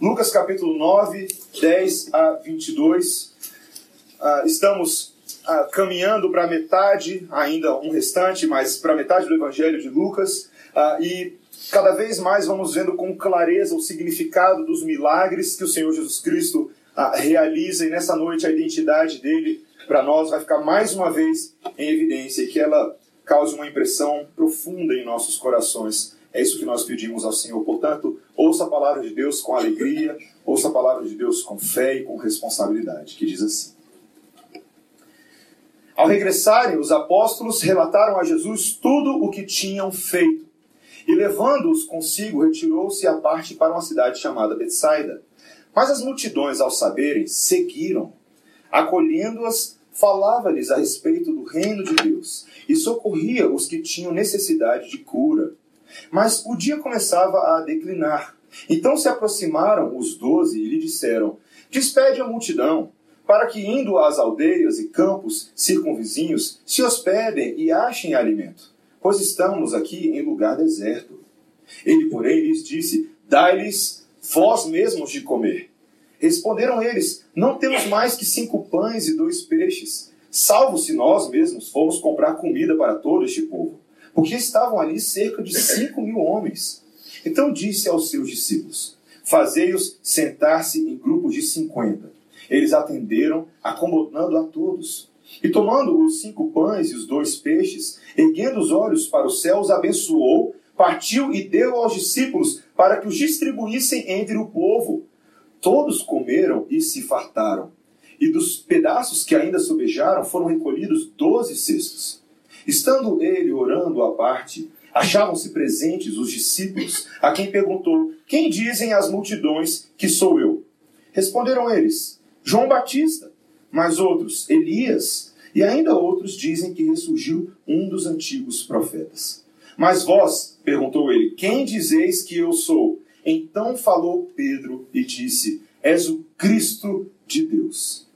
Lucas capítulo 9, 10 a 22. Uh, estamos uh, caminhando para metade, ainda um restante, mas para metade do Evangelho de Lucas. Uh, e cada vez mais vamos vendo com clareza o significado dos milagres que o Senhor Jesus Cristo realiza. E nessa noite a identidade dele para nós vai ficar mais uma vez em evidência e que ela cause uma impressão profunda em nossos corações é isso que nós pedimos ao Senhor. Portanto, ouça a palavra de Deus com alegria, ouça a palavra de Deus com fé e com responsabilidade, que diz assim. Ao regressarem, os apóstolos relataram a Jesus tudo o que tinham feito. E levando-os consigo, retirou-se à parte para uma cidade chamada Betsaida. Mas as multidões, ao saberem, seguiram. Acolhendo-as, falava-lhes a respeito do reino de Deus e socorria os que tinham necessidade de cura. Mas o dia começava a declinar. Então se aproximaram os doze e lhe disseram: Despede a multidão, para que, indo às aldeias e campos circunvizinhos, se hospedem e achem alimento, pois estamos aqui em lugar deserto. Ele, porém, lhes disse: Dai-lhes vós mesmos de comer. Responderam eles: Não temos mais que cinco pães e dois peixes, salvo se nós mesmos formos comprar comida para todo este povo porque estavam ali cerca de cinco mil homens. Então disse aos seus discípulos: Fazei-os sentar-se em grupos de cinquenta. Eles atenderam, acomodando a todos. E tomando os cinco pães e os dois peixes, erguendo os olhos para os céus, abençoou, partiu e deu aos discípulos para que os distribuíssem entre o povo. Todos comeram e se fartaram. E dos pedaços que ainda sobejaram foram recolhidos doze cestos. Estando ele orando à parte, achavam-se presentes os discípulos, a quem perguntou: Quem dizem as multidões que sou eu? Responderam eles: João Batista, mas outros, Elias, e ainda outros dizem que ressurgiu um dos antigos profetas. Mas vós, perguntou ele, quem dizeis que eu sou? Então falou Pedro e disse: És o Cristo de Deus.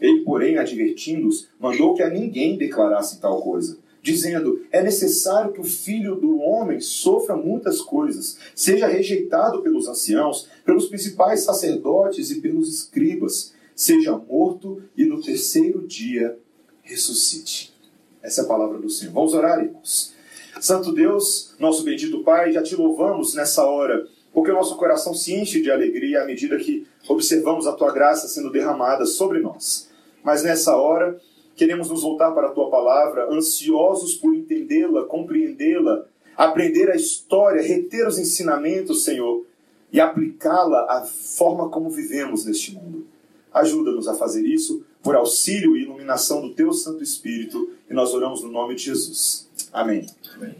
Ele, porém, advertindo-os, mandou que a ninguém declarasse tal coisa dizendo: É necessário que o filho do homem sofra muitas coisas, seja rejeitado pelos anciãos, pelos principais sacerdotes e pelos escribas, seja morto e no terceiro dia ressuscite. Essa é a palavra do Senhor. Vamos orar, irmãos. Santo Deus, nosso bendito Pai, já te louvamos nessa hora, porque o nosso coração se enche de alegria à medida que observamos a tua graça sendo derramada sobre nós. Mas nessa hora, Queremos nos voltar para a tua palavra, ansiosos por entendê-la, compreendê-la, aprender a história, reter os ensinamentos, Senhor, e aplicá-la à forma como vivemos neste mundo. Ajuda-nos a fazer isso por auxílio e iluminação do teu Santo Espírito, e nós oramos no nome de Jesus. Amém. Amém.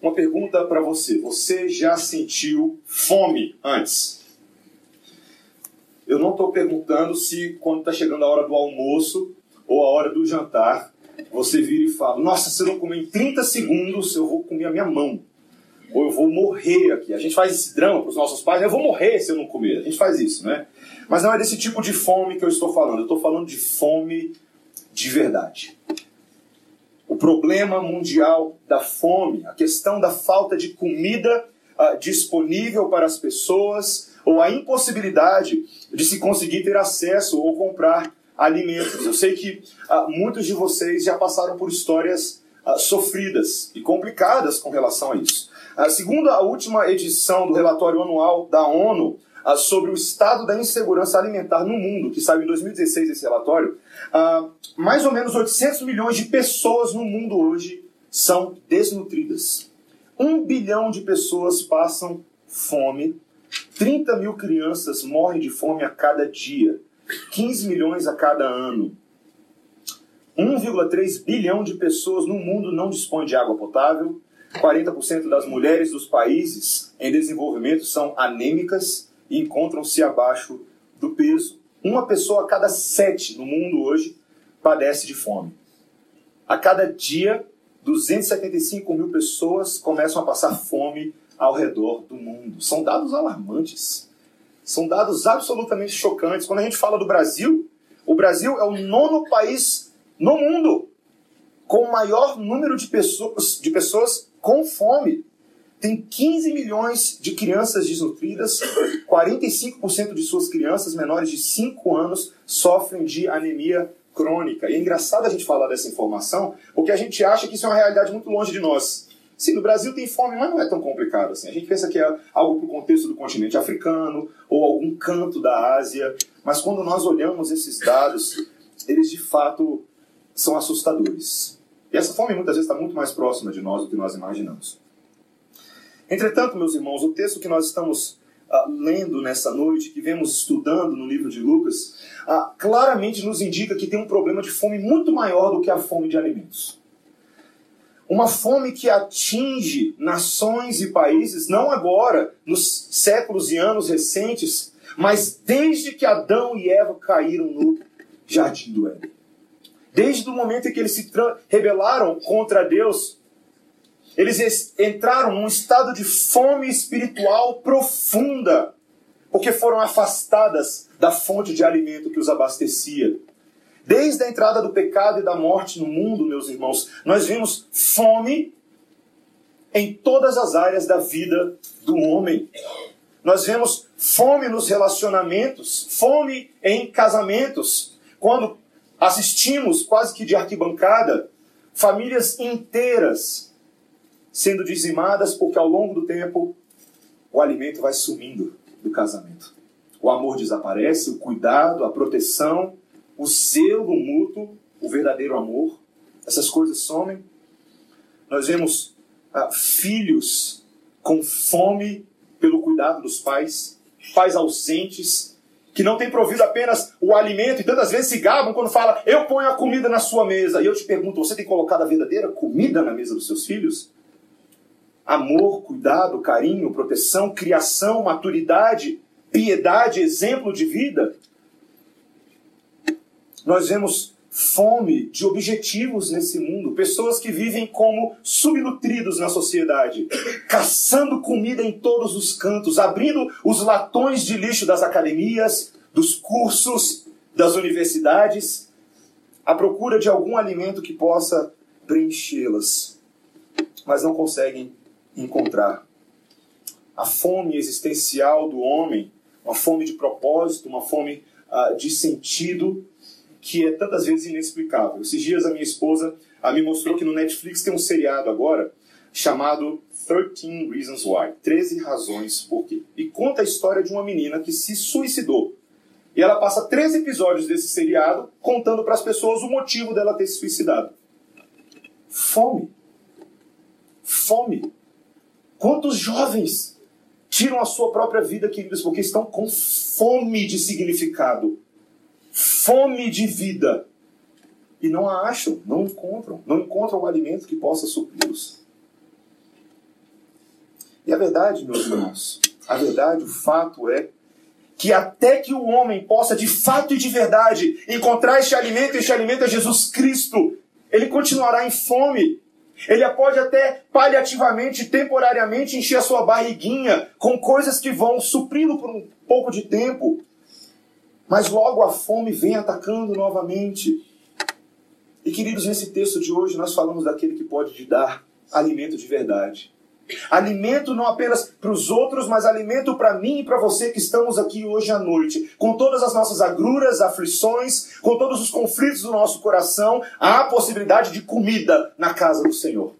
Uma pergunta para você: você já sentiu fome antes? Eu não estou perguntando se quando está chegando a hora do almoço ou a hora do jantar, você vira e fala: Nossa, se eu não comer em 30 segundos, eu vou comer a minha mão. Ou eu vou morrer aqui. A gente faz esse drama para os nossos pais: Eu vou morrer se eu não comer. A gente faz isso, né? Mas não é desse tipo de fome que eu estou falando. Eu estou falando de fome de verdade. O problema mundial da fome, a questão da falta de comida uh, disponível para as pessoas, ou a impossibilidade de se conseguir ter acesso ou comprar alimentos. Eu sei que ah, muitos de vocês já passaram por histórias ah, sofridas e complicadas com relação a isso. Ah, segundo a última edição do relatório anual da ONU ah, sobre o estado da insegurança alimentar no mundo, que saiu em 2016 esse relatório, mais ou menos 800 milhões de pessoas no mundo hoje são desnutridas. Um bilhão de pessoas passam fome, 30 mil crianças morrem de fome a cada dia. 15 milhões a cada ano. 1,3 bilhão de pessoas no mundo não dispõem de água potável. 40% das mulheres dos países em desenvolvimento são anêmicas e encontram-se abaixo do peso. Uma pessoa a cada sete no mundo hoje padece de fome. A cada dia, 275 mil pessoas começam a passar fome ao redor do mundo. São dados alarmantes. São dados absolutamente chocantes. Quando a gente fala do Brasil, o Brasil é o nono país no mundo com o maior número de pessoas, de pessoas com fome. tem 15 milhões de crianças desnutridas, 45% de suas crianças menores de 5 anos sofrem de anemia crônica. E é engraçado a gente falar dessa informação, porque a gente acha que isso é uma realidade muito longe de nós. Sim, no Brasil tem fome, mas não é tão complicado assim. A gente pensa que é algo para o contexto do continente africano ou algum canto da Ásia, mas quando nós olhamos esses dados, eles de fato são assustadores. E essa fome muitas vezes está muito mais próxima de nós do que nós imaginamos. Entretanto, meus irmãos, o texto que nós estamos uh, lendo nessa noite, que vemos estudando no livro de Lucas, uh, claramente nos indica que tem um problema de fome muito maior do que a fome de alimentos. Uma fome que atinge nações e países, não agora, nos séculos e anos recentes, mas desde que Adão e Eva caíram no jardim do Éden. Desde o momento em que eles se rebelaram contra Deus, eles entraram num estado de fome espiritual profunda, porque foram afastadas da fonte de alimento que os abastecia. Desde a entrada do pecado e da morte no mundo, meus irmãos, nós vimos fome em todas as áreas da vida do homem. Nós vemos fome nos relacionamentos, fome em casamentos. Quando assistimos, quase que de arquibancada, famílias inteiras sendo dizimadas porque ao longo do tempo o alimento vai sumindo do casamento. O amor desaparece, o cuidado, a proteção, o zelo mútuo, o verdadeiro amor, essas coisas somem. Nós vemos ah, filhos com fome pelo cuidado dos pais, pais ausentes, que não têm provido apenas o alimento e tantas vezes se gabam quando fala, eu ponho a comida na sua mesa. E eu te pergunto, você tem colocado a verdadeira comida na mesa dos seus filhos? amor, cuidado, carinho, proteção, criação, maturidade, piedade, exemplo de vida. Nós vemos fome de objetivos nesse mundo, pessoas que vivem como subnutridos na sociedade, caçando comida em todos os cantos, abrindo os latões de lixo das academias, dos cursos, das universidades, à procura de algum alimento que possa preenchê-las, mas não conseguem encontrar. A fome existencial do homem, uma fome de propósito, uma fome uh, de sentido, que é tantas vezes inexplicável. Esses dias a minha esposa uh, me mostrou que no Netflix tem um seriado agora chamado 13 Reasons Why 13 Razões Por Quê. E conta a história de uma menina que se suicidou. E ela passa três episódios desse seriado contando para as pessoas o motivo dela ter se suicidado. Fome. Fome. Quantos jovens tiram a sua própria vida, queridos, porque estão com fome de significado, fome de vida, e não a acham, não encontram, não encontram o alimento que possa supri-los. E a verdade, meus irmãos, a verdade, o fato é que até que o homem possa de fato e de verdade encontrar este alimento, este alimento é Jesus Cristo, ele continuará em fome. Ele pode até paliativamente, temporariamente, encher a sua barriguinha com coisas que vão supri-lo por um pouco de tempo. Mas logo a fome vem atacando novamente. E queridos, nesse texto de hoje nós falamos daquele que pode te dar alimento de verdade. Alimento não apenas para os outros, mas alimento para mim e para você que estamos aqui hoje à noite. Com todas as nossas agruras, aflições, com todos os conflitos do nosso coração, há a possibilidade de comida na casa do Senhor.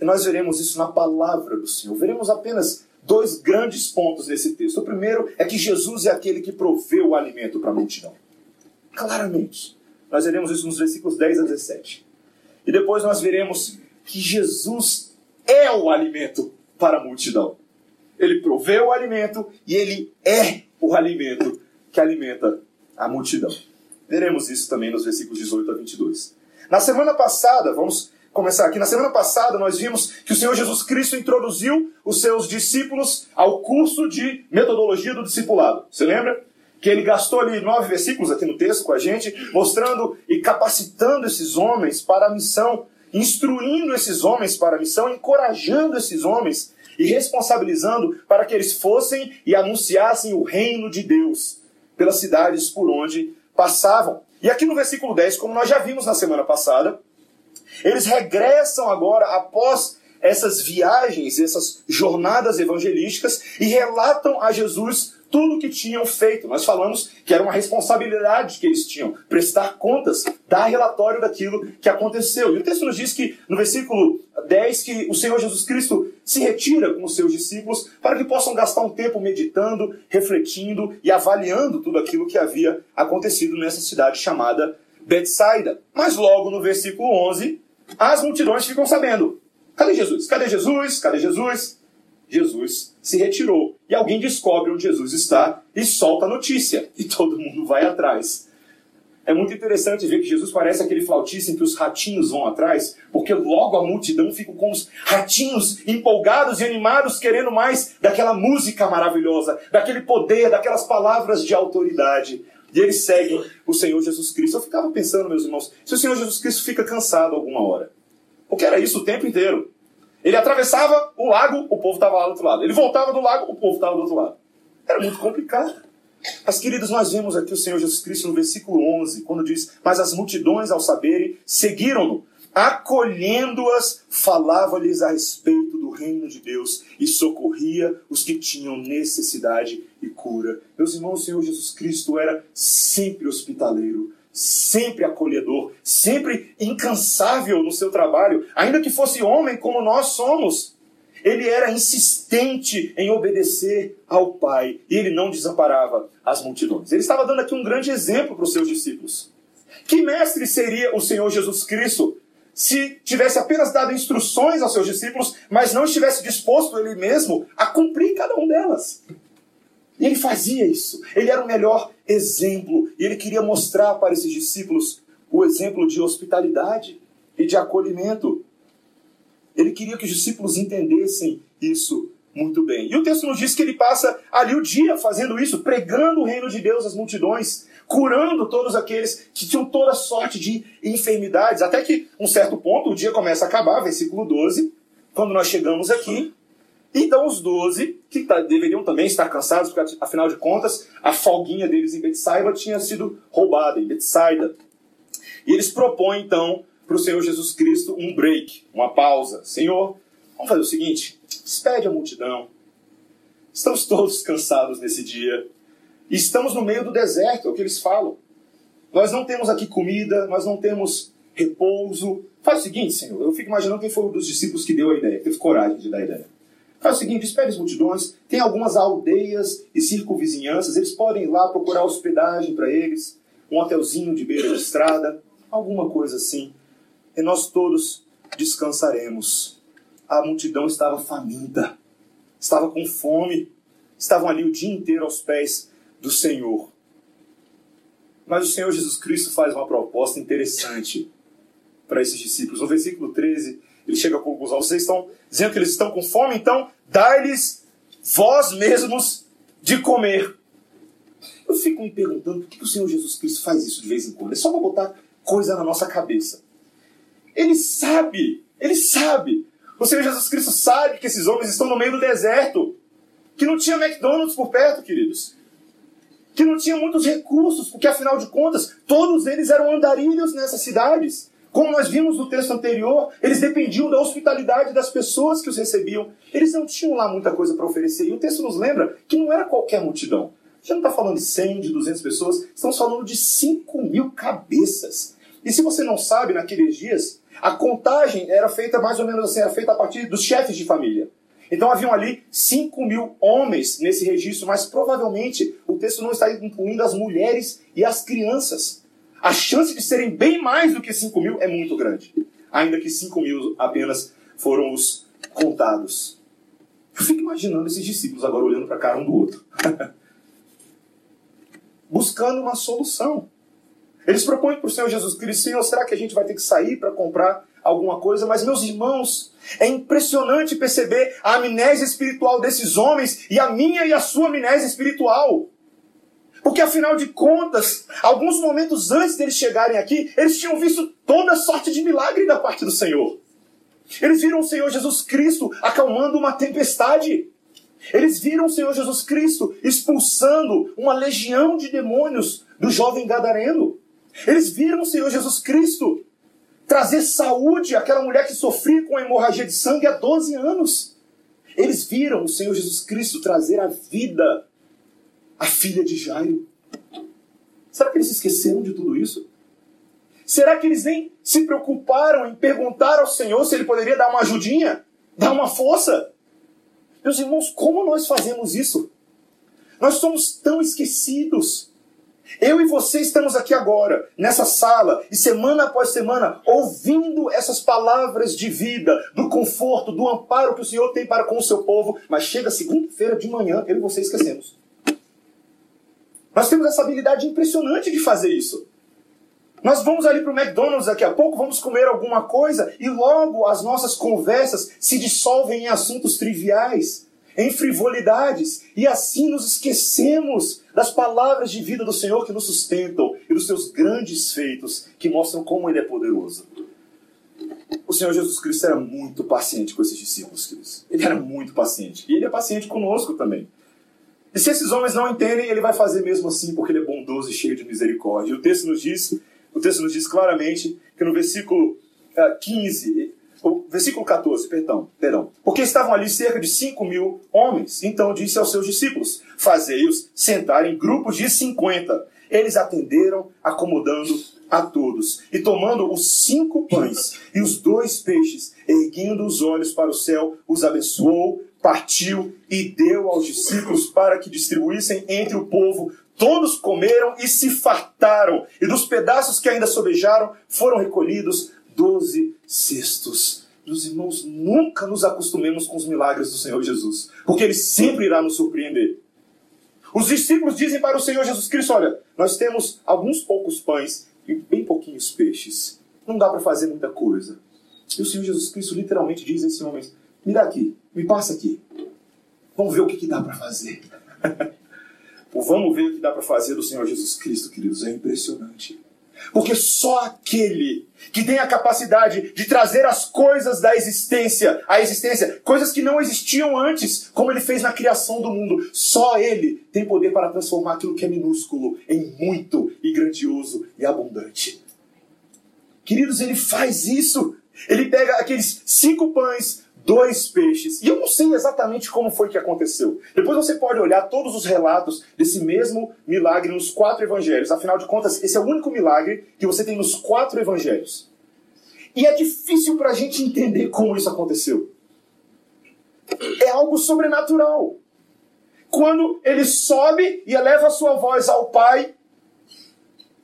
E nós veremos isso na palavra do Senhor. Veremos apenas dois grandes pontos nesse texto. O primeiro é que Jesus é aquele que proveu o alimento para a multidão. Claramente. Nós veremos isso nos versículos 10 a 17. E depois nós veremos que Jesus é o alimento para a multidão. Ele proveu o alimento e ele é o alimento que alimenta a multidão. Veremos isso também nos versículos 18 a 22. Na semana passada, vamos começar aqui. Na semana passada, nós vimos que o Senhor Jesus Cristo introduziu os seus discípulos ao curso de metodologia do discipulado. Você lembra? Que ele gastou ali nove versículos aqui no texto com a gente, mostrando e capacitando esses homens para a missão instruindo esses homens para a missão, encorajando esses homens e responsabilizando para que eles fossem e anunciassem o reino de Deus pelas cidades por onde passavam. E aqui no versículo 10, como nós já vimos na semana passada, eles regressam agora após essas viagens, essas jornadas evangelísticas e relatam a Jesus tudo o que tinham feito. Nós falamos que era uma responsabilidade que eles tinham, prestar contas, dar relatório daquilo que aconteceu. E o texto nos diz que, no versículo 10, que o Senhor Jesus Cristo se retira com os seus discípulos para que possam gastar um tempo meditando, refletindo e avaliando tudo aquilo que havia acontecido nessa cidade chamada Betsaida. Mas logo no versículo 11, as multidões ficam sabendo. Cadê Jesus? Cadê Jesus? Cadê Jesus? Jesus se retirou. E alguém descobre onde Jesus está e solta a notícia. E todo mundo vai atrás. É muito interessante ver que Jesus parece aquele flautista em que os ratinhos vão atrás, porque logo a multidão fica com os ratinhos empolgados e animados, querendo mais daquela música maravilhosa, daquele poder, daquelas palavras de autoridade. E eles seguem o Senhor Jesus Cristo. Eu ficava pensando, meus irmãos, se o Senhor Jesus Cristo fica cansado alguma hora. Porque era isso o tempo inteiro. Ele atravessava o lago, o povo estava lá do outro lado. Ele voltava do lago, o povo estava do outro lado. Era muito complicado. Mas, queridos, nós vemos aqui o Senhor Jesus Cristo no versículo 11, quando diz: Mas as multidões, ao saberem, seguiram-no, acolhendo-as, falava-lhes a respeito do reino de Deus e socorria os que tinham necessidade e cura. Meus irmãos, o Senhor Jesus Cristo era sempre hospitaleiro, sempre acolhedor, sempre incansável no seu trabalho, ainda que fosse homem como nós somos. Ele era insistente em obedecer ao Pai e ele não desamparava as multidões. Ele estava dando aqui um grande exemplo para os seus discípulos. Que mestre seria o Senhor Jesus Cristo se tivesse apenas dado instruções aos seus discípulos, mas não estivesse disposto ele mesmo a cumprir cada um delas? E ele fazia isso. Ele era o melhor exemplo. E ele queria mostrar para esses discípulos o exemplo de hospitalidade e de acolhimento. Ele queria que os discípulos entendessem isso muito bem. E o texto nos diz que ele passa ali o dia fazendo isso, pregando o reino de Deus às multidões, curando todos aqueles que tinham toda sorte de enfermidades. Até que, um certo ponto, o dia começa a acabar, versículo 12, quando nós chegamos aqui, então os doze, que tá, deveriam também estar cansados, porque afinal de contas a folguinha deles em Betsaida tinha sido roubada, em Betsaida. E eles propõem então para o Senhor Jesus Cristo um break, uma pausa. Senhor, vamos fazer o seguinte: despede a multidão. Estamos todos cansados nesse dia. Estamos no meio do deserto, é o que eles falam. Nós não temos aqui comida, nós não temos repouso. Faz o seguinte, Senhor, eu fico imaginando quem foi um dos discípulos que deu a ideia, que teve coragem de dar a ideia. Faz o seguinte, espere as multidões, tem algumas aldeias e circunvizinhanças, eles podem ir lá procurar hospedagem para eles, um hotelzinho de beira de estrada, alguma coisa assim. E nós todos descansaremos. A multidão estava faminta, estava com fome, estavam ali o dia inteiro aos pés do Senhor. Mas o Senhor Jesus Cristo faz uma proposta interessante para esses discípulos. No versículo 13, ele chega à conclusão: vocês estão dizendo que eles estão com fome, então dai-lhes vós mesmos de comer. Eu fico me perguntando por que o Senhor Jesus Cristo faz isso de vez em quando. É só para botar coisa na nossa cabeça. Ele sabe, ele sabe. O Senhor Jesus Cristo sabe que esses homens estão no meio do deserto, que não tinha McDonald's por perto, queridos. Que não tinha muitos recursos, porque afinal de contas, todos eles eram andarilhos nessas cidades. Como nós vimos no texto anterior, eles dependiam da hospitalidade das pessoas que os recebiam. Eles não tinham lá muita coisa para oferecer. E o texto nos lembra que não era qualquer multidão. Gente não está falando de 100, de 200 pessoas, estamos falando de 5 mil cabeças. E se você não sabe, naqueles dias, a contagem era feita mais ou menos assim, era feita a partir dos chefes de família. Então haviam ali 5 mil homens nesse registro, mas provavelmente o texto não está incluindo as mulheres e as crianças a chance de serem bem mais do que 5 mil é muito grande. Ainda que 5 mil apenas foram os contados. Eu fico imaginando esses discípulos agora olhando para a cara um do outro. Buscando uma solução. Eles propõem para o Senhor Jesus Cristo: Senhor, será que a gente vai ter que sair para comprar alguma coisa? Mas, meus irmãos, é impressionante perceber a amnésia espiritual desses homens e a minha e a sua amnésia espiritual. Porque afinal de contas, alguns momentos antes deles chegarem aqui, eles tinham visto toda sorte de milagre da parte do Senhor. Eles viram o Senhor Jesus Cristo acalmando uma tempestade. Eles viram o Senhor Jesus Cristo expulsando uma legião de demônios do jovem gadareno. Eles viram o Senhor Jesus Cristo trazer saúde àquela mulher que sofria com hemorragia de sangue há 12 anos. Eles viram o Senhor Jesus Cristo trazer a vida à filha de Jairo. Será que eles esqueceram de tudo isso? Será que eles nem se preocuparam em perguntar ao Senhor se ele poderia dar uma ajudinha? Dar uma força? Meus irmãos, como nós fazemos isso? Nós somos tão esquecidos. Eu e você estamos aqui agora, nessa sala, e semana após semana, ouvindo essas palavras de vida, do conforto, do amparo que o Senhor tem para com o seu povo, mas chega segunda-feira de manhã, eu e você esquecemos. Nós temos essa habilidade impressionante de fazer isso. Nós vamos ali para o McDonald's daqui a pouco, vamos comer alguma coisa e logo as nossas conversas se dissolvem em assuntos triviais em frivolidades, e assim nos esquecemos das palavras de vida do Senhor que nos sustentam e dos seus grandes feitos que mostram como Ele é poderoso. O Senhor Jesus Cristo era muito paciente com esses discípulos, queridos. Ele era muito paciente. E Ele é paciente conosco também. E se esses homens não entendem, Ele vai fazer mesmo assim, porque Ele é bondoso e cheio de misericórdia. E o texto nos diz, o texto nos diz claramente que no versículo 15, ah, o versículo 14, perdão, perdão. Porque estavam ali cerca de 5 mil homens. Então disse aos seus discípulos: Fazei-os sentar em grupos de 50. Eles atenderam, acomodando a todos. E tomando os cinco pães e os dois peixes, erguendo os olhos para o céu, os abençoou, partiu e deu aos discípulos para que distribuíssem entre o povo. Todos comeram e se fartaram, e dos pedaços que ainda sobejaram foram recolhidos doze cestos. Meus irmãos, nunca nos acostumemos com os milagres do Senhor Jesus, porque Ele sempre irá nos surpreender. Os discípulos dizem para o Senhor Jesus Cristo: Olha, nós temos alguns poucos pães e bem pouquinhos peixes. Não dá para fazer muita coisa. E o Senhor Jesus Cristo literalmente diz a esses homens: Me dá aqui, me passa aqui. Vamos ver o que, que dá para fazer. vamos ver o que dá para fazer do Senhor Jesus Cristo, queridos, é impressionante. Porque só aquele que tem a capacidade de trazer as coisas da existência à existência, coisas que não existiam antes, como ele fez na criação do mundo, só ele tem poder para transformar aquilo que é minúsculo em muito e grandioso e abundante. Queridos, ele faz isso. Ele pega aqueles cinco pães, dois peixes. E eu não sei exatamente como foi que aconteceu. Depois você pode olhar todos os relatos desse mesmo milagre nos quatro evangelhos. Afinal de contas, esse é o único milagre que você tem nos quatro evangelhos. E é difícil para a gente entender como isso aconteceu. É algo sobrenatural. Quando ele sobe e eleva a sua voz ao Pai,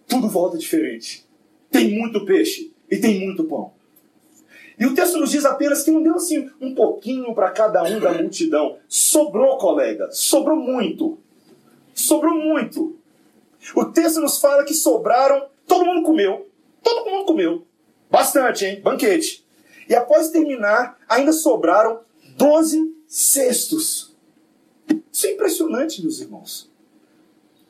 tudo volta diferente. Tem muito peixe e tem muito pão. E o texto nos diz apenas que não deu assim um pouquinho para cada um da multidão. Sobrou, colega, sobrou muito. Sobrou muito. O texto nos fala que sobraram, todo mundo comeu. Todo mundo comeu. Bastante, hein? Banquete. E após terminar, ainda sobraram 12 cestos. Isso é impressionante, meus irmãos.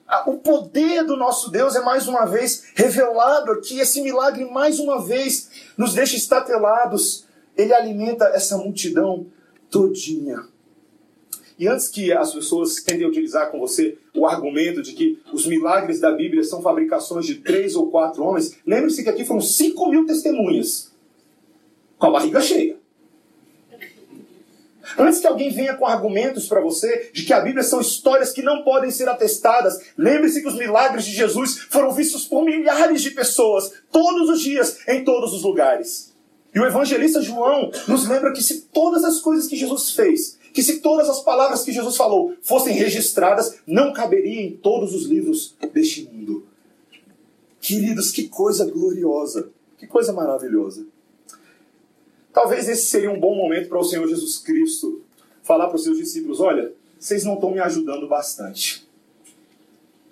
Ah, o poder do nosso Deus é mais uma vez revelado aqui. Esse milagre, mais uma vez, nos deixa estatelados. Ele alimenta essa multidão todinha. E antes que as pessoas tentem utilizar com você o argumento de que os milagres da Bíblia são fabricações de três ou quatro homens, lembre-se que aqui foram cinco mil testemunhas com a barriga cheia. Antes que alguém venha com argumentos para você de que a Bíblia são histórias que não podem ser atestadas, lembre-se que os milagres de Jesus foram vistos por milhares de pessoas, todos os dias, em todos os lugares. E o evangelista João nos lembra que se todas as coisas que Jesus fez, que se todas as palavras que Jesus falou fossem registradas, não caberia em todos os livros deste mundo. Queridos, que coisa gloriosa, que coisa maravilhosa. Talvez esse seria um bom momento para o Senhor Jesus Cristo falar para os seus discípulos: olha, vocês não estão me ajudando bastante.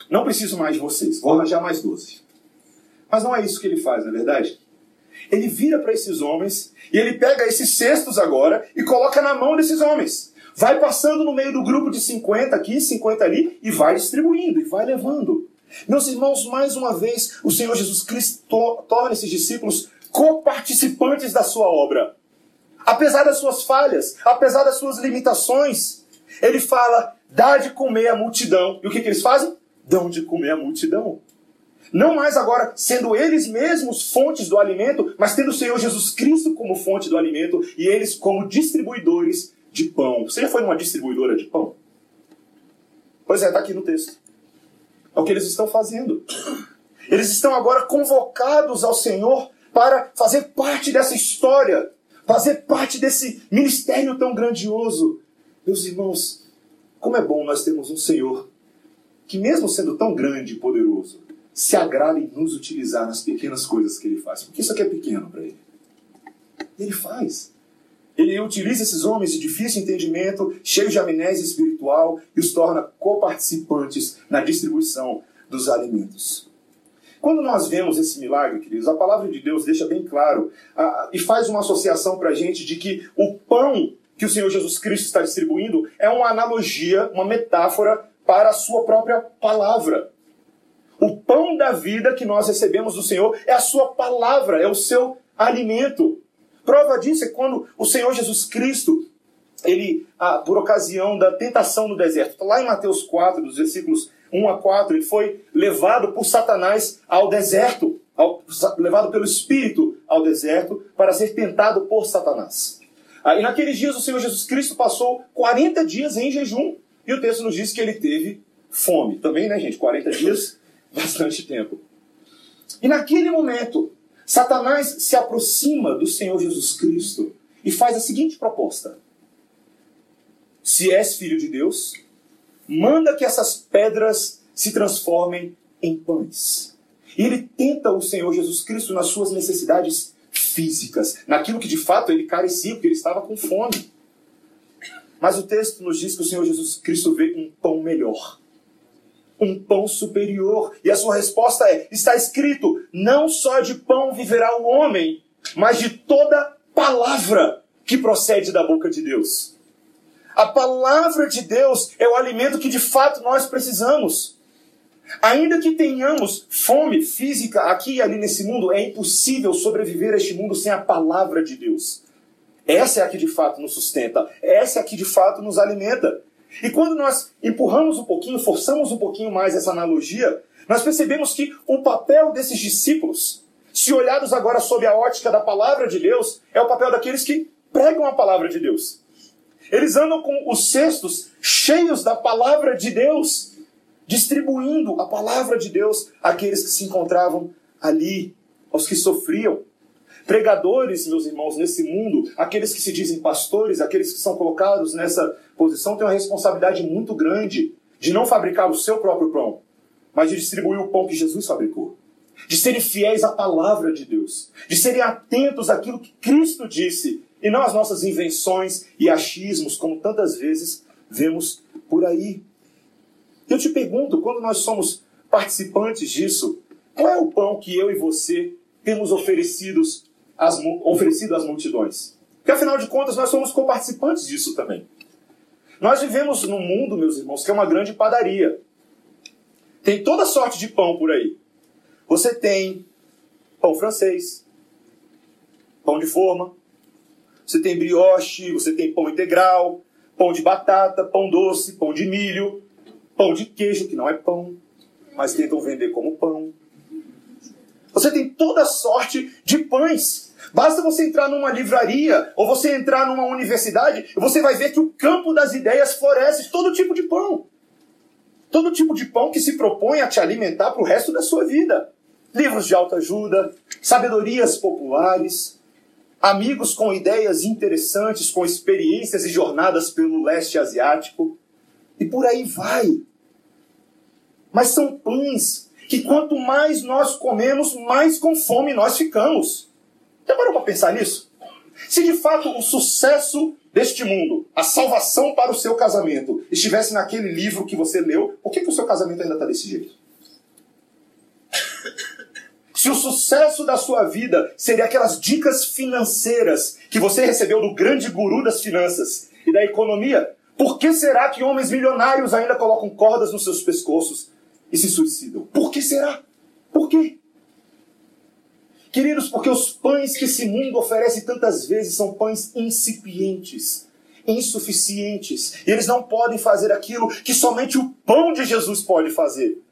Não preciso mais de vocês, vou arranjar mais doze. Mas não é isso que ele faz, não é verdade? Ele vira para esses homens e ele pega esses cestos agora e coloca na mão desses homens. Vai passando no meio do grupo de 50 aqui, 50 ali e vai distribuindo e vai levando. Meus irmãos, mais uma vez, o Senhor Jesus Cristo torna esses discípulos coparticipantes da sua obra. Apesar das suas falhas, apesar das suas limitações, ele fala: dá de comer a multidão. E o que, que eles fazem? Dão de comer a multidão. Não mais agora sendo eles mesmos fontes do alimento, mas tendo o Senhor Jesus Cristo como fonte do alimento e eles como distribuidores de pão. Você já foi numa distribuidora de pão? Pois é, está aqui no texto. É o que eles estão fazendo. Eles estão agora convocados ao Senhor para fazer parte dessa história, fazer parte desse ministério tão grandioso. Meus irmãos, como é bom nós termos um Senhor que, mesmo sendo tão grande e poderoso, se agrada em nos utilizar nas pequenas coisas que ele faz. Porque isso aqui é pequeno para ele. Ele faz. Ele utiliza esses homens de difícil entendimento, cheios de amnésia espiritual, e os torna coparticipantes na distribuição dos alimentos. Quando nós vemos esse milagre, queridos, a palavra de Deus deixa bem claro a, e faz uma associação para a gente de que o pão que o Senhor Jesus Cristo está distribuindo é uma analogia, uma metáfora para a sua própria palavra. O pão da vida que nós recebemos do Senhor é a sua palavra, é o seu alimento. Prova disso é quando o Senhor Jesus Cristo, ele, ah, por ocasião da tentação no deserto, lá em Mateus 4, dos versículos 1 a 4, ele foi levado por Satanás ao deserto, ao, levado pelo Espírito ao deserto para ser tentado por Satanás. Aí naqueles dias o Senhor Jesus Cristo passou 40 dias em jejum. E o texto nos diz que ele teve fome. Também, né, gente? 40 dias, bastante tempo. E naquele momento, Satanás se aproxima do Senhor Jesus Cristo e faz a seguinte proposta: Se és filho de Deus, manda que essas pedras se transformem em pães. E ele tenta o Senhor Jesus Cristo nas suas necessidades físicas, naquilo que de fato ele carecia, porque ele estava com fome. Mas o texto nos diz que o Senhor Jesus Cristo vê um pão melhor, um pão superior. E a sua resposta é: está escrito, não só de pão viverá o homem, mas de toda palavra que procede da boca de Deus. A palavra de Deus é o alimento que de fato nós precisamos. Ainda que tenhamos fome física aqui e ali nesse mundo, é impossível sobreviver a este mundo sem a palavra de Deus. Essa é a que de fato nos sustenta, essa é a que de fato nos alimenta. E quando nós empurramos um pouquinho, forçamos um pouquinho mais essa analogia, nós percebemos que o papel desses discípulos, se olhados agora sob a ótica da palavra de Deus, é o papel daqueles que pregam a palavra de Deus. Eles andam com os cestos cheios da palavra de Deus, distribuindo a palavra de Deus àqueles que se encontravam ali, aos que sofriam. Pregadores, meus irmãos, nesse mundo, aqueles que se dizem pastores, aqueles que são colocados nessa posição, têm uma responsabilidade muito grande de não fabricar o seu próprio pão, mas de distribuir o pão que Jesus fabricou. De serem fiéis à palavra de Deus, de serem atentos àquilo que Cristo disse e não as nossas invenções e achismos, como tantas vezes vemos por aí. Eu te pergunto, quando nós somos participantes disso, qual é o pão que eu e você temos oferecidos às, oferecido às multidões? Porque afinal de contas nós somos coparticipantes disso também. Nós vivemos num mundo, meus irmãos, que é uma grande padaria. Tem toda sorte de pão por aí. Você tem pão francês, pão de forma, você tem brioche, você tem pão integral, pão de batata, pão doce, pão de milho, pão de queijo, que não é pão, mas tentam vender como pão. Você tem toda sorte de pães. Basta você entrar numa livraria ou você entrar numa universidade você vai ver que o campo das ideias floresce todo tipo de pão. Todo tipo de pão que se propõe a te alimentar para o resto da sua vida. Livros de autoajuda, sabedorias populares, amigos com ideias interessantes, com experiências e jornadas pelo leste asiático, e por aí vai. Mas são pães que quanto mais nós comemos, mais com fome nós ficamos. Já parou para pensar nisso? Se de fato o sucesso deste mundo, a salvação para o seu casamento, estivesse naquele livro que você leu, por que, que o seu casamento ainda está desse jeito? Se o sucesso da sua vida seria aquelas dicas financeiras que você recebeu do grande guru das finanças e da economia, por que será que homens milionários ainda colocam cordas nos seus pescoços e se suicidam? Por que será? Por quê? Queridos, porque os pães que esse mundo oferece tantas vezes são pães incipientes, insuficientes. E eles não podem fazer aquilo que somente o pão de Jesus pode fazer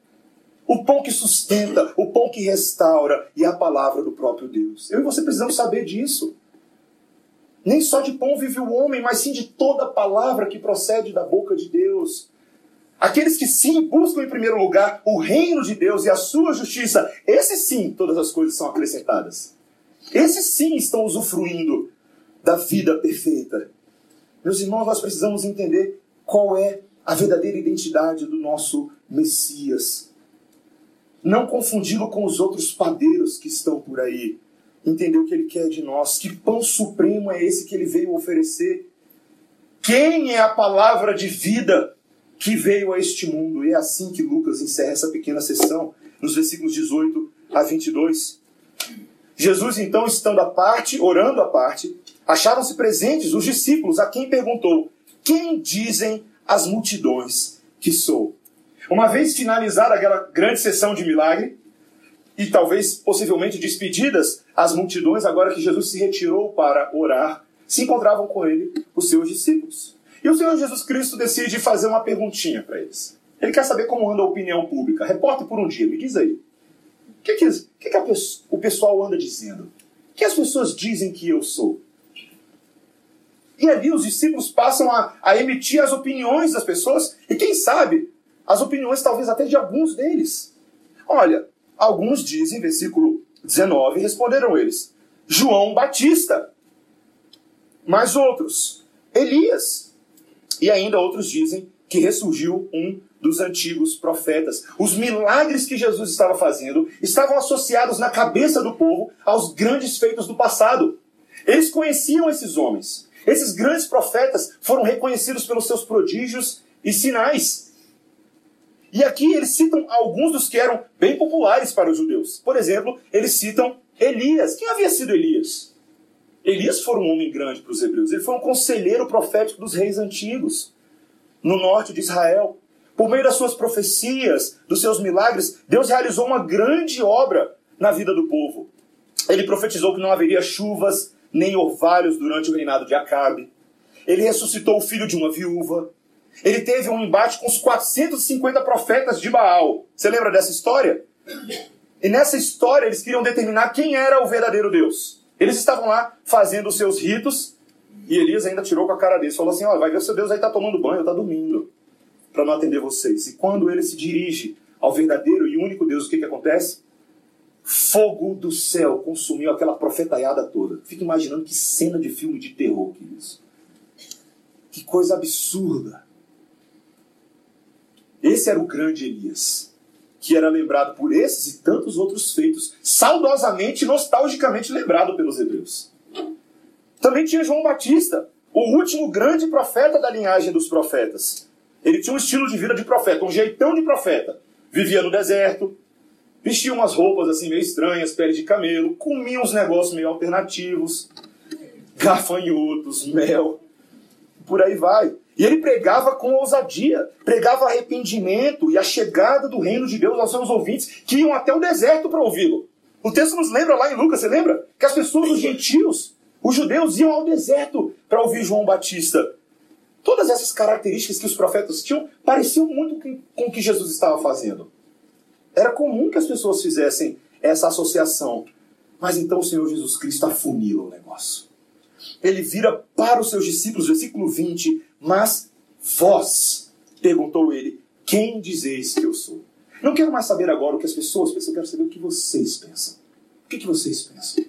o pão que sustenta, o pão que restaura e a palavra do próprio Deus. Eu e você precisamos saber disso. Nem só de pão vive o homem, mas sim de toda palavra que procede da boca de Deus. Aqueles que sim buscam em primeiro lugar o reino de Deus e a sua justiça, esses sim, todas as coisas são acrescentadas. Esses sim estão usufruindo da vida perfeita. Meus irmãos, nós precisamos entender qual é a verdadeira identidade do nosso Messias. Não confundi-lo com os outros padeiros que estão por aí. Entender o que ele quer de nós. Que pão supremo é esse que ele veio oferecer? Quem é a palavra de vida que veio a este mundo? E é assim que Lucas encerra essa pequena sessão, nos versículos 18 a 22. Jesus, então, estando à parte, orando à parte, acharam-se presentes os discípulos, a quem perguntou: Quem dizem as multidões que sou? Uma vez finalizada aquela grande sessão de milagre, e talvez possivelmente despedidas as multidões, agora que Jesus se retirou para orar, se encontravam com ele os seus discípulos. E o Senhor Jesus Cristo decide fazer uma perguntinha para eles. Ele quer saber como anda a opinião pública. Repórter por um dia, me diz aí. O que, que, que, que a, o pessoal anda dizendo? O que as pessoas dizem que eu sou? E ali os discípulos passam a, a emitir as opiniões das pessoas, e quem sabe, as opiniões talvez até de alguns deles. Olha, alguns dizem, versículo 19, responderam eles: João Batista. Mas outros, Elias. E ainda outros dizem que ressurgiu um dos antigos profetas. Os milagres que Jesus estava fazendo estavam associados na cabeça do povo aos grandes feitos do passado. Eles conheciam esses homens. Esses grandes profetas foram reconhecidos pelos seus prodígios e sinais. E aqui eles citam alguns dos que eram bem populares para os judeus. Por exemplo, eles citam Elias. Quem havia sido Elias? Elias foi um homem grande para os hebreus. Ele foi um conselheiro profético dos reis antigos, no norte de Israel. Por meio das suas profecias, dos seus milagres, Deus realizou uma grande obra na vida do povo. Ele profetizou que não haveria chuvas, nem orvalhos durante o reinado de Acabe. Ele ressuscitou o filho de uma viúva. Ele teve um embate com os 450 profetas de Baal. Você lembra dessa história? E nessa história eles queriam determinar quem era o verdadeiro Deus. Eles estavam lá fazendo os seus ritos e Elias ainda tirou com a cara deles. Falou assim: Olha, vai ver seu Deus aí está tomando banho, está dormindo, para não atender vocês. E quando ele se dirige ao verdadeiro e único Deus, o que, que acontece? fogo do céu consumiu aquela profetaiada toda. Fica imaginando que cena de filme de terror que isso. Que coisa absurda. Esse era o grande Elias, que era lembrado por esses e tantos outros feitos, saudosamente, nostalgicamente lembrado pelos hebreus. Também tinha João Batista, o último grande profeta da linhagem dos profetas. Ele tinha um estilo de vida de profeta, um jeitão de profeta. Vivia no deserto, vestia umas roupas assim meio estranhas, pele de camelo, comia uns negócios meio alternativos, gafanhotos, mel, por aí vai. E ele pregava com ousadia, pregava arrependimento e a chegada do reino de Deus aos seus ouvintes, que iam até o deserto para ouvi-lo. O texto nos lembra lá em Lucas, você lembra? Que as pessoas, os gentios, os judeus, iam ao deserto para ouvir João Batista. Todas essas características que os profetas tinham pareciam muito com o que Jesus estava fazendo. Era comum que as pessoas fizessem essa associação. Mas então o Senhor Jesus Cristo afunila o negócio. Ele vira para os seus discípulos, versículo 20: Mas vós, perguntou ele, quem dizeis que eu sou? Não quero mais saber agora o que as pessoas pensam, quero saber o que vocês pensam. O que, que vocês pensam?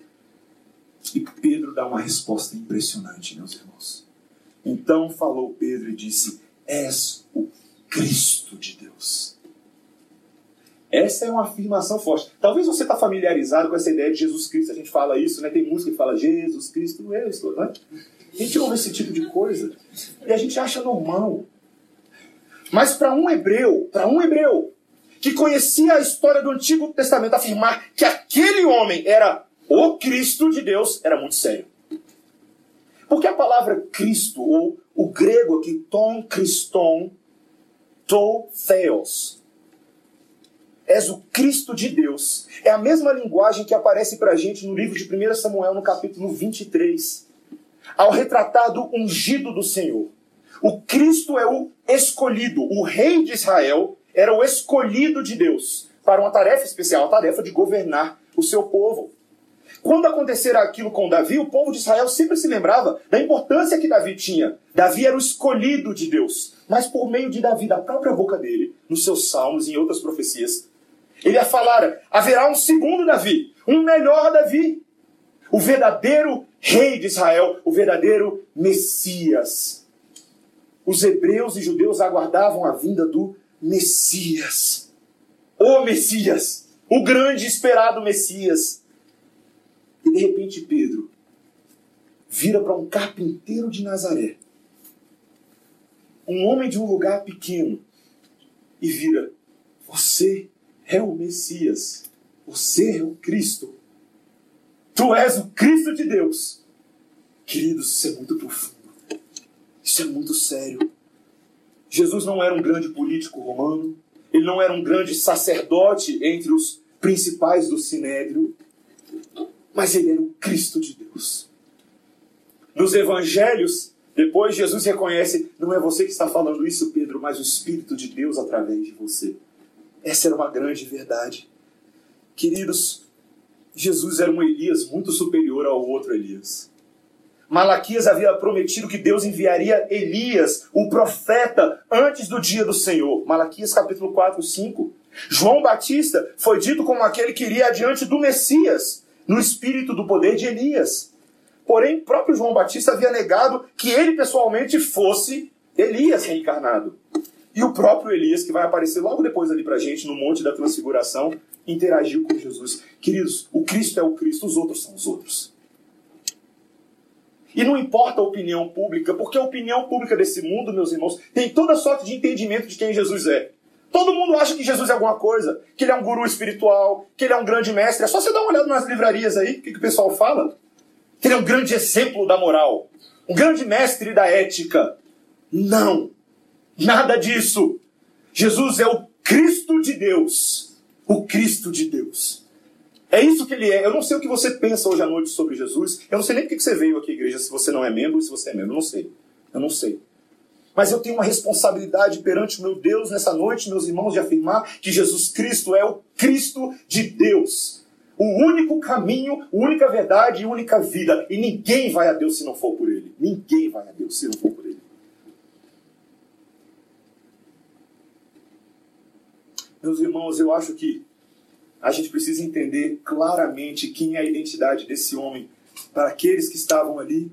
E Pedro dá uma resposta impressionante, meus irmãos. Então falou Pedro e disse: És o Cristo de Deus. Essa é uma afirmação forte. Talvez você está familiarizado com essa ideia de Jesus Cristo. A gente fala isso, né? Tem música que fala Jesus Cristo, eu estou, né? A gente ouve esse tipo de coisa e a gente acha normal. Mas para um hebreu, para um hebreu que conhecia a história do Antigo Testamento, afirmar que aquele homem era o Cristo de Deus era muito sério. Porque a palavra Cristo, ou o grego aqui, ton Christon, to theos, és o Cristo de Deus. É a mesma linguagem que aparece para a gente no livro de 1 Samuel, no capítulo 23, ao retratar do ungido do Senhor. O Cristo é o escolhido, o rei de Israel era o escolhido de Deus para uma tarefa especial, a tarefa de governar o seu povo. Quando acontecer aquilo com Davi, o povo de Israel sempre se lembrava da importância que Davi tinha. Davi era o escolhido de Deus. Mas por meio de Davi, da própria boca dele, nos seus salmos e em outras profecias, ele ia falar: haverá um segundo Davi, um melhor Davi, o verdadeiro rei de Israel, o verdadeiro Messias. Os hebreus e judeus aguardavam a vinda do Messias. O Messias, o grande esperado Messias. E de repente Pedro vira para um carpinteiro de Nazaré, um homem de um lugar pequeno, e vira: Você é o Messias, você é o Cristo, tu és o Cristo de Deus. Queridos, isso é muito profundo, isso é muito sério. Jesus não era um grande político romano, ele não era um grande sacerdote entre os principais do Sinédrio, mas ele era o Cristo de Deus. Nos evangelhos, depois Jesus reconhece: não é você que está falando isso, Pedro, mas o Espírito de Deus através de você. Essa era uma grande verdade. Queridos, Jesus era um Elias muito superior ao outro Elias. Malaquias havia prometido que Deus enviaria Elias, o profeta, antes do dia do Senhor. Malaquias capítulo 4, 5. João Batista foi dito como aquele que iria adiante do Messias, no espírito do poder de Elias. Porém, próprio João Batista havia negado que ele pessoalmente fosse Elias reencarnado. E o próprio Elias, que vai aparecer logo depois ali pra gente no Monte da Transfiguração, interagiu com Jesus. Queridos, o Cristo é o Cristo, os outros são os outros. E não importa a opinião pública, porque a opinião pública desse mundo, meus irmãos, tem toda sorte de entendimento de quem Jesus é. Todo mundo acha que Jesus é alguma coisa, que ele é um guru espiritual, que ele é um grande mestre. É só você dar uma olhada nas livrarias aí, o que, que o pessoal fala. Que ele é um grande exemplo da moral, um grande mestre da ética. Não, nada disso. Jesus é o Cristo de Deus. O Cristo de Deus. É isso que ele é. Eu não sei o que você pensa hoje à noite sobre Jesus. Eu não sei nem por que você veio aqui à igreja se você não é membro ou se você é membro. Eu não sei. Eu não sei. Mas eu tenho uma responsabilidade perante o meu Deus nessa noite, meus irmãos, de afirmar que Jesus Cristo é o Cristo de Deus. O único caminho, a única verdade e única vida. E ninguém vai a Deus se não for por Ele. Ninguém vai a Deus se não for por Ele. Meus irmãos, eu acho que a gente precisa entender claramente quem é a identidade desse homem para aqueles que estavam ali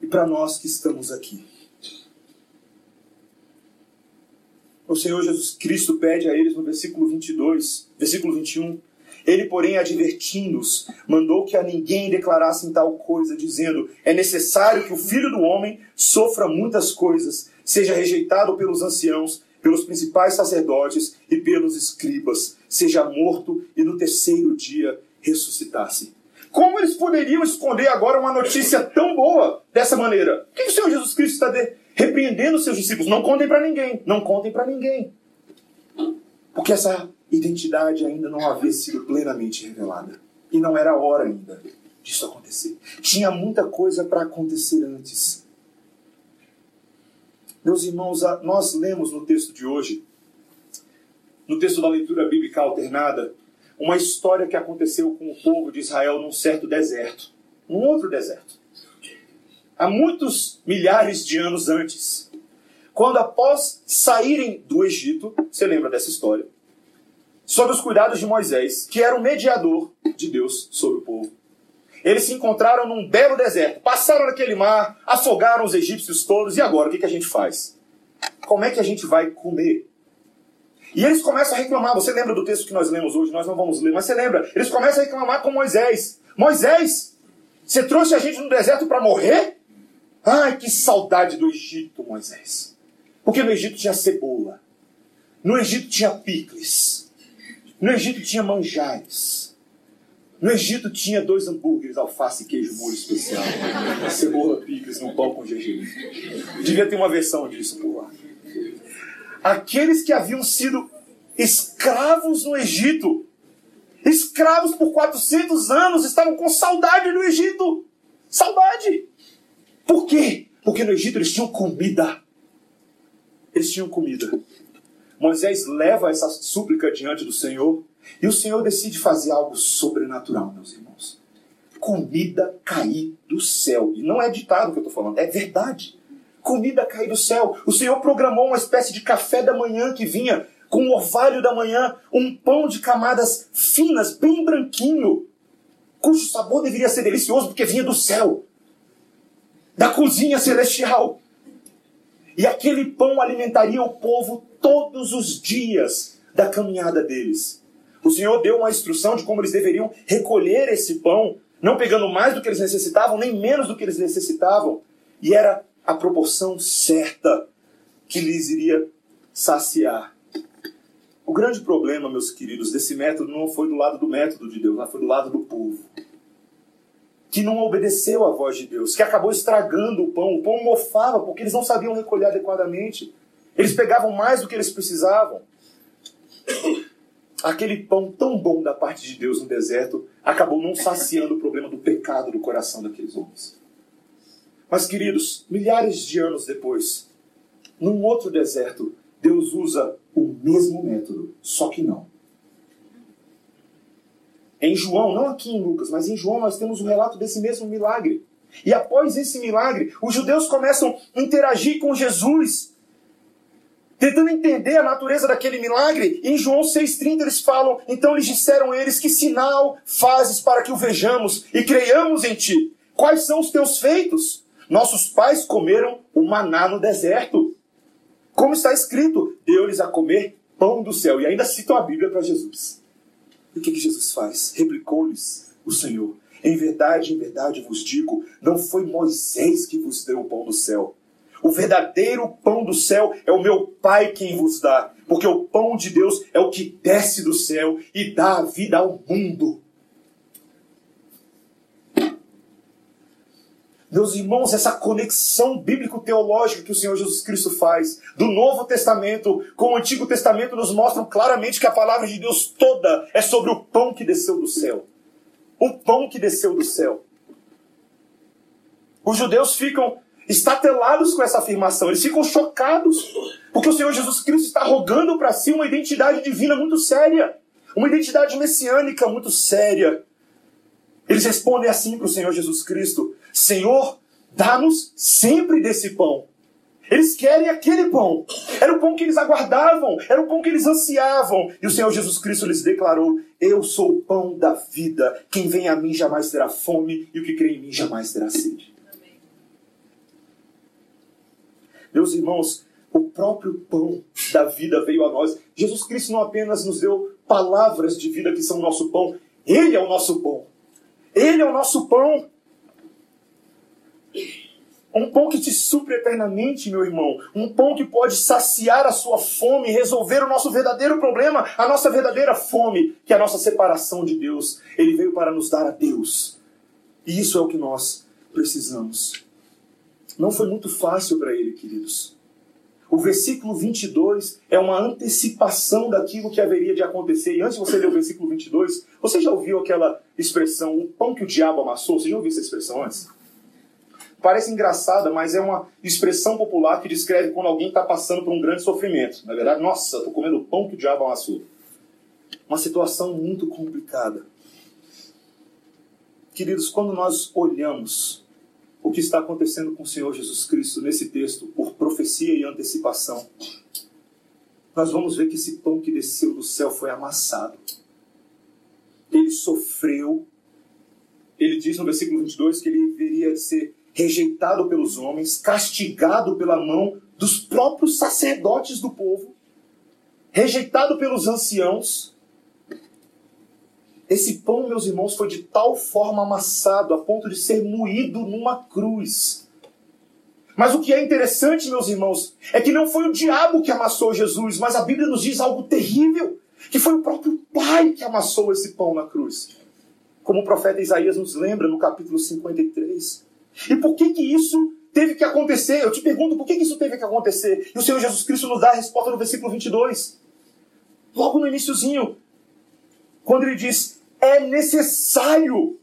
e para nós que estamos aqui. O Senhor Jesus Cristo pede a eles no versículo 22, versículo 21, ele, porém, advertindo-os, mandou que a ninguém declarassem tal coisa, dizendo: É necessário que o filho do homem sofra muitas coisas, seja rejeitado pelos anciãos, pelos principais sacerdotes e pelos escribas, seja morto e no terceiro dia ressuscitasse. Como eles poderiam esconder agora uma notícia tão boa dessa maneira? O que o Senhor Jesus Cristo está de repreendendo seus discípulos? Não contem para ninguém, não contem para ninguém. Porque essa identidade ainda não havia sido plenamente revelada. E não era hora ainda disso acontecer. Tinha muita coisa para acontecer antes. Meus irmãos, nós lemos no texto de hoje, no texto da leitura bíblica alternada, uma história que aconteceu com o povo de Israel num certo deserto, num outro deserto. Há muitos milhares de anos antes, quando após saírem do Egito, você lembra dessa história, sob os cuidados de Moisés, que era o mediador de Deus sobre o povo. Eles se encontraram num belo deserto, passaram naquele mar, afogaram os egípcios todos, e agora o que, que a gente faz? Como é que a gente vai comer? E eles começam a reclamar. Você lembra do texto que nós lemos hoje? Nós não vamos ler, mas você lembra? Eles começam a reclamar com Moisés: Moisés, você trouxe a gente no deserto para morrer? Ai, que saudade do Egito, Moisés. Porque no Egito tinha cebola, no Egito tinha picles, no Egito tinha manjares. No Egito tinha dois hambúrgueres, alface, queijo, molho especial, cebola, picles, no pão com gergelim. Devia ter uma versão disso por lá. Aqueles que haviam sido escravos no Egito, escravos por 400 anos, estavam com saudade do Egito. Saudade. Por quê? Porque no Egito eles tinham comida. Eles tinham comida. Moisés leva essa súplica diante do Senhor e o Senhor decide fazer algo sobrenatural, meus irmãos. Comida cair do céu. E não é ditado que eu estou falando, é verdade. Comida cair do céu. O Senhor programou uma espécie de café da manhã que vinha com o orvalho da manhã, um pão de camadas finas, bem branquinho, cujo sabor deveria ser delicioso porque vinha do céu, da cozinha celestial. E aquele pão alimentaria o povo todos os dias da caminhada deles. O Senhor deu uma instrução de como eles deveriam recolher esse pão, não pegando mais do que eles necessitavam, nem menos do que eles necessitavam. E era a proporção certa que lhes iria saciar. O grande problema, meus queridos, desse método não foi do lado do método de Deus, mas foi do lado do povo que não obedeceu à voz de Deus, que acabou estragando o pão. O pão mofava porque eles não sabiam recolher adequadamente. Eles pegavam mais do que eles precisavam. Aquele pão tão bom da parte de Deus no deserto acabou não saciando o problema do pecado do coração daqueles homens. Mas, queridos, milhares de anos depois, num outro deserto, Deus usa o mesmo método, só que não. Em João, não aqui em Lucas, mas em João nós temos um relato desse mesmo milagre. E após esse milagre, os judeus começam a interagir com Jesus, tentando entender a natureza daquele milagre. Em João 6,30 eles falam: Então lhes disseram eles: Que sinal fazes para que o vejamos e creiamos em ti? Quais são os teus feitos? Nossos pais comeram o maná no deserto. Como está escrito, deu-lhes a comer pão do céu. E ainda citam a Bíblia para Jesus. E o que, que Jesus faz? Replicou-lhes o Senhor: Em verdade, em verdade vos digo, não foi Moisés que vos deu o pão do céu. O verdadeiro pão do céu é o meu Pai quem vos dá, porque o pão de Deus é o que desce do céu e dá a vida ao mundo. Meus irmãos, essa conexão bíblico-teológica que o Senhor Jesus Cristo faz do Novo Testamento com o Antigo Testamento nos mostram claramente que a palavra de Deus toda é sobre o pão que desceu do céu. O pão que desceu do céu. Os judeus ficam estatelados com essa afirmação, eles ficam chocados, porque o Senhor Jesus Cristo está rogando para si uma identidade divina muito séria, uma identidade messiânica muito séria. Eles respondem assim para o Senhor Jesus Cristo: Senhor, dá-nos sempre desse pão. Eles querem aquele pão. Era o pão que eles aguardavam, era o pão que eles ansiavam. E o Senhor Jesus Cristo lhes declarou: Eu sou o pão da vida. Quem vem a mim jamais terá fome, e o que crê em mim jamais terá sede. Amém. Meus irmãos, o próprio pão da vida veio a nós. Jesus Cristo não apenas nos deu palavras de vida que são o nosso pão, Ele é o nosso pão. Ele é o nosso pão. Um pão que te supre eternamente, meu irmão. Um pão que pode saciar a sua fome e resolver o nosso verdadeiro problema, a nossa verdadeira fome, que é a nossa separação de Deus. Ele veio para nos dar a Deus. E isso é o que nós precisamos. Não foi muito fácil para ele, queridos. O versículo 22 é uma antecipação daquilo que haveria de acontecer. E antes de você ler o versículo 22, você já ouviu aquela expressão, o pão que o diabo amassou? Você já ouviu essa expressão antes? Parece engraçada, mas é uma expressão popular que descreve quando alguém está passando por um grande sofrimento. Na verdade, nossa, estou comendo o pão que o diabo amassou. Uma situação muito complicada. Queridos, quando nós olhamos o que está acontecendo com o Senhor Jesus Cristo nesse texto, por profecia e antecipação, nós vamos ver que esse pão que desceu do céu foi amassado. Ele sofreu. Ele diz no versículo 22 que ele deveria ser rejeitado pelos homens, castigado pela mão dos próprios sacerdotes do povo, rejeitado pelos anciãos. Esse pão, meus irmãos, foi de tal forma amassado a ponto de ser moído numa cruz. Mas o que é interessante, meus irmãos, é que não foi o diabo que amassou Jesus, mas a Bíblia nos diz algo terrível, que foi o próprio Pai que amassou esse pão na cruz. Como o profeta Isaías nos lembra no capítulo 53. E por que que isso teve que acontecer? Eu te pergunto, por que, que isso teve que acontecer? E o Senhor Jesus Cristo nos dá a resposta no versículo 22. Logo no iníciozinho, quando ele diz, é necessário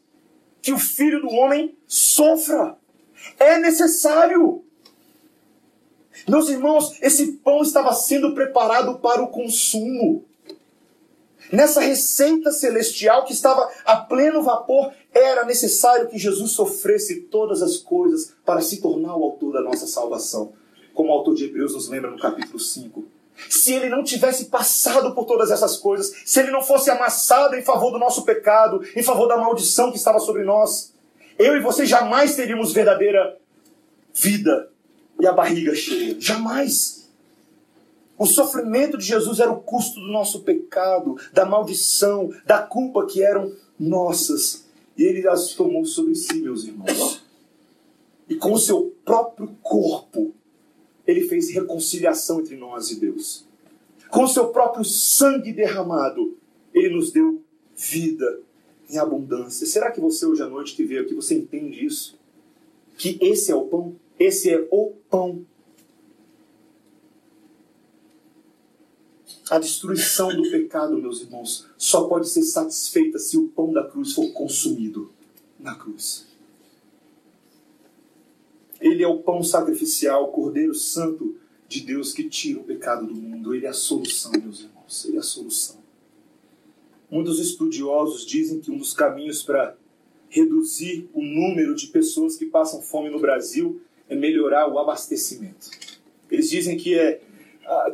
que o Filho do Homem sofra. É necessário. Meus irmãos, esse pão estava sendo preparado para o consumo. Nessa receita celestial que estava a pleno vapor, era necessário que Jesus sofresse todas as coisas para se tornar o autor da nossa salvação. Como o autor de Hebreus nos lembra no capítulo 5. Se ele não tivesse passado por todas essas coisas, se ele não fosse amassado em favor do nosso pecado, em favor da maldição que estava sobre nós, eu e você jamais teríamos verdadeira vida e a barriga cheia. Jamais. O sofrimento de Jesus era o custo do nosso pecado, da maldição, da culpa que eram nossas. E ele as tomou sobre si, meus irmãos. E com o seu próprio corpo, ele fez reconciliação entre nós e Deus. Com seu próprio sangue derramado, ele nos deu vida em abundância. Será que você hoje à noite que veio aqui, você entende isso? Que esse é o pão? Esse é o pão. A destruição do pecado, meus irmãos, só pode ser satisfeita se o pão da cruz for consumido na cruz. Ele é o pão sacrificial, o Cordeiro Santo de Deus que tira o pecado do mundo. Ele é a solução, meus irmãos. Ele é a solução. Muitos estudiosos dizem que um dos caminhos para reduzir o número de pessoas que passam fome no Brasil é melhorar o abastecimento. Eles dizem que é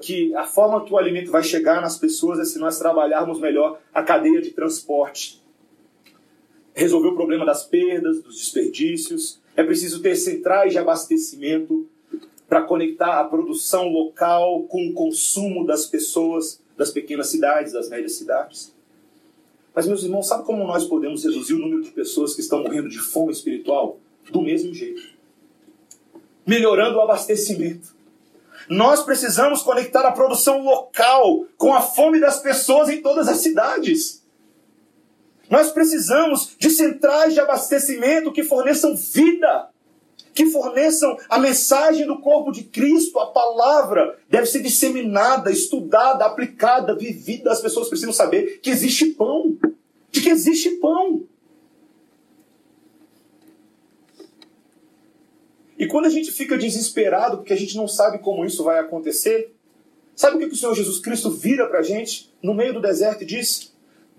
que a forma que o alimento vai chegar nas pessoas é se nós trabalharmos melhor a cadeia de transporte. Resolver o problema das perdas, dos desperdícios. É preciso ter centrais de abastecimento para conectar a produção local com o consumo das pessoas das pequenas cidades, das médias cidades. Mas, meus irmãos, sabe como nós podemos reduzir o número de pessoas que estão morrendo de fome espiritual? Do mesmo jeito melhorando o abastecimento. Nós precisamos conectar a produção local com a fome das pessoas em todas as cidades. Nós precisamos de centrais de abastecimento que forneçam vida, que forneçam a mensagem do corpo de Cristo, a palavra deve ser disseminada, estudada, aplicada, vivida. As pessoas precisam saber que existe pão, de que existe pão. E quando a gente fica desesperado porque a gente não sabe como isso vai acontecer, sabe o que o Senhor Jesus Cristo vira para a gente no meio do deserto e diz: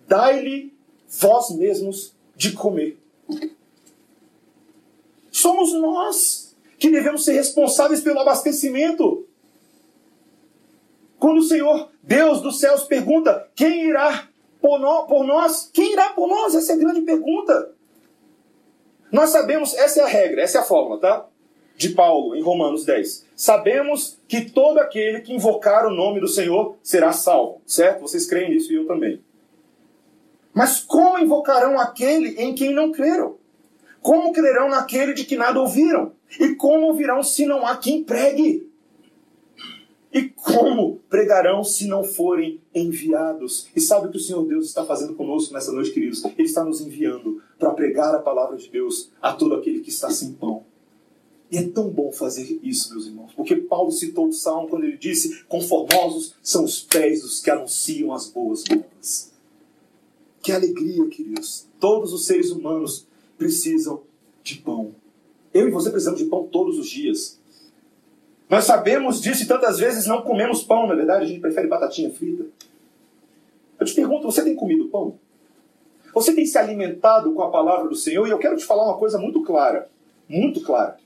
Dai-lhe vós mesmos de comer. Somos nós que devemos ser responsáveis pelo abastecimento. Quando o Senhor, Deus dos céus, pergunta: quem irá por, nós? Quem irá por nós? Essa é a grande pergunta. Nós sabemos, essa é a regra, essa é a fórmula, tá? de Paulo em Romanos 10. Sabemos que todo aquele que invocar o nome do Senhor será salvo, certo? Vocês creem nisso e eu também. Mas como invocarão aquele em quem não creram? Como crerão naquele de que nada ouviram? E como ouvirão se não há quem pregue? E como pregarão se não forem enviados? E sabe o que o Senhor Deus está fazendo conosco nessa noite, queridos? Ele está nos enviando para pregar a palavra de Deus a todo aquele que está sem pão e é tão bom fazer isso, meus irmãos, porque Paulo citou o Salmo quando ele disse: Conformosos são os pés dos que anunciam as boas novas. Que alegria, queridos. Todos os seres humanos precisam de pão. Eu e você precisamos de pão todos os dias. Nós sabemos disso e tantas vezes não comemos pão, na é verdade, a gente prefere batatinha frita. Eu te pergunto: você tem comido pão? Você tem se alimentado com a palavra do Senhor? E eu quero te falar uma coisa muito clara. Muito clara.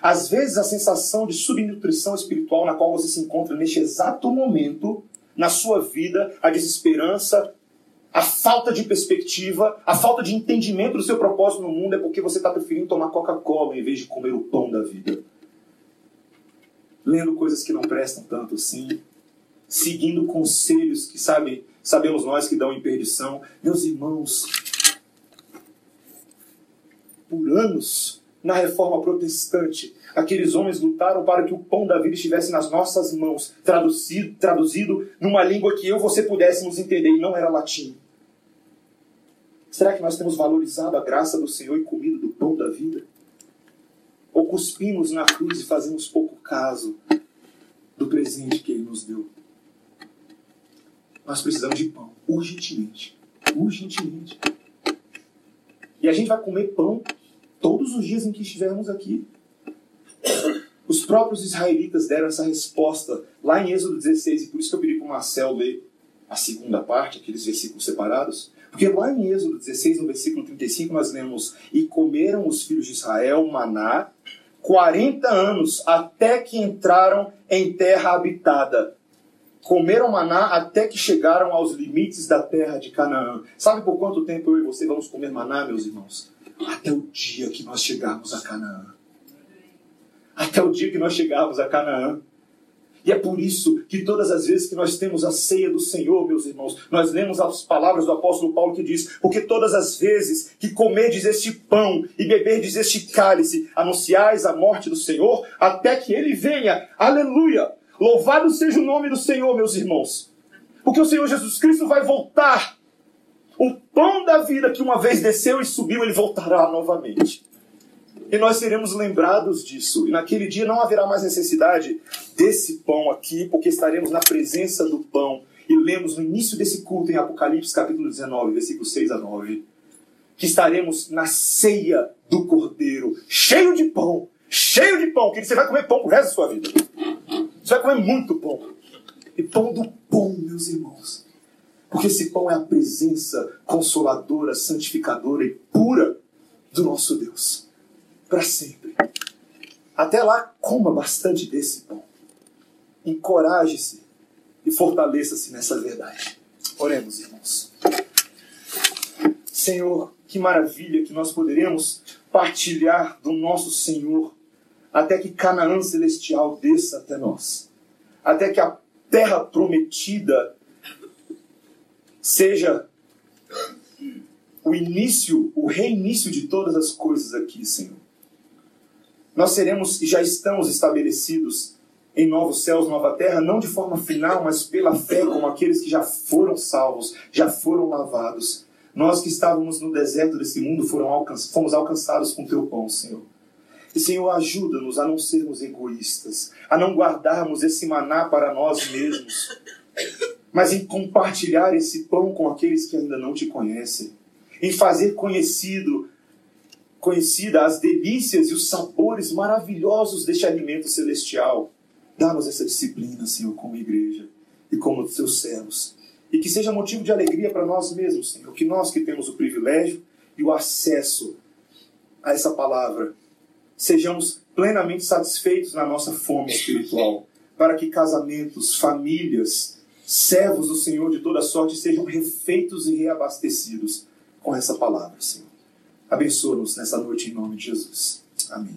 Às vezes, a sensação de subnutrição espiritual na qual você se encontra neste exato momento, na sua vida, a desesperança, a falta de perspectiva, a falta de entendimento do seu propósito no mundo é porque você está preferindo tomar Coca-Cola em vez de comer o pão da vida. Lendo coisas que não prestam tanto assim, seguindo conselhos que sabe, sabemos nós que dão em perdição. Meus irmãos, por anos na reforma protestante. Aqueles homens lutaram para que o pão da vida estivesse nas nossas mãos, traduzido, traduzido numa língua que eu e você pudéssemos entender, e não era latim. Será que nós temos valorizado a graça do Senhor e comido do pão da vida? Ou cuspimos na cruz e fazemos pouco caso do presente que Ele nos deu? Nós precisamos de pão, urgentemente. Urgentemente. E a gente vai comer pão todos os dias em que estivermos aqui. Os próprios israelitas deram essa resposta lá em Êxodo 16, e por isso que eu pedi para o Marcel ler a segunda parte, aqueles versículos separados. Porque lá em Êxodo 16, no versículo 35, nós lemos: E comeram os filhos de Israel maná 40 anos, até que entraram em terra habitada. Comeram maná até que chegaram aos limites da terra de Canaã. Sabe por quanto tempo eu e você vamos comer maná, meus irmãos? Até o dia que nós chegarmos a Canaã. Até o dia que nós chegarmos a Canaã. E é por isso que todas as vezes que nós temos a ceia do Senhor, meus irmãos, nós lemos as palavras do apóstolo Paulo que diz: Porque todas as vezes que comerdes este pão e beberdes este cálice, anunciais a morte do Senhor, até que ele venha. Aleluia! Louvado seja o nome do Senhor, meus irmãos. Porque o Senhor Jesus Cristo vai voltar. O pão da vida que uma vez desceu e subiu, ele voltará novamente. E nós seremos lembrados disso. E naquele dia não haverá mais necessidade desse pão aqui, porque estaremos na presença do pão. E lemos no início desse culto em Apocalipse, capítulo 19, versículos 6 a 9, que estaremos na ceia do Cordeiro, cheio de pão, cheio de pão, que você vai comer pão pro resto da sua vida. Você vai comer muito pão. E pão do pão, meus irmãos. Porque esse pão é a presença consoladora, santificadora e pura do nosso Deus para sempre. Até lá, coma bastante desse pão. Encoraje-se e fortaleça-se nessa verdade. Oremos, irmãos. Senhor, que maravilha que nós poderemos partilhar do nosso Senhor até que Canaã celestial desça até nós. Até que a terra prometida seja o início, o reinício de todas as coisas aqui, Senhor nós seremos e já estamos estabelecidos em novos céus, nova terra, não de forma final, mas pela fé, como aqueles que já foram salvos, já foram lavados. Nós que estávamos no deserto desse mundo alcan fomos alcançados com teu pão, Senhor. E, Senhor, ajuda-nos a não sermos egoístas, a não guardarmos esse maná para nós mesmos, mas em compartilhar esse pão com aqueles que ainda não te conhecem, em fazer conhecido conhecida as delícias e os sabores maravilhosos deste alimento celestial. Dá-nos essa disciplina, Senhor, como igreja e como teus servos. E que seja motivo de alegria para nós mesmos, Senhor, que nós que temos o privilégio e o acesso a essa palavra, sejamos plenamente satisfeitos na nossa fome espiritual, para que casamentos, famílias, servos do Senhor de toda sorte sejam refeitos e reabastecidos com essa palavra, Senhor. Abençoa-nos nessa noite em nome de Jesus. Amém.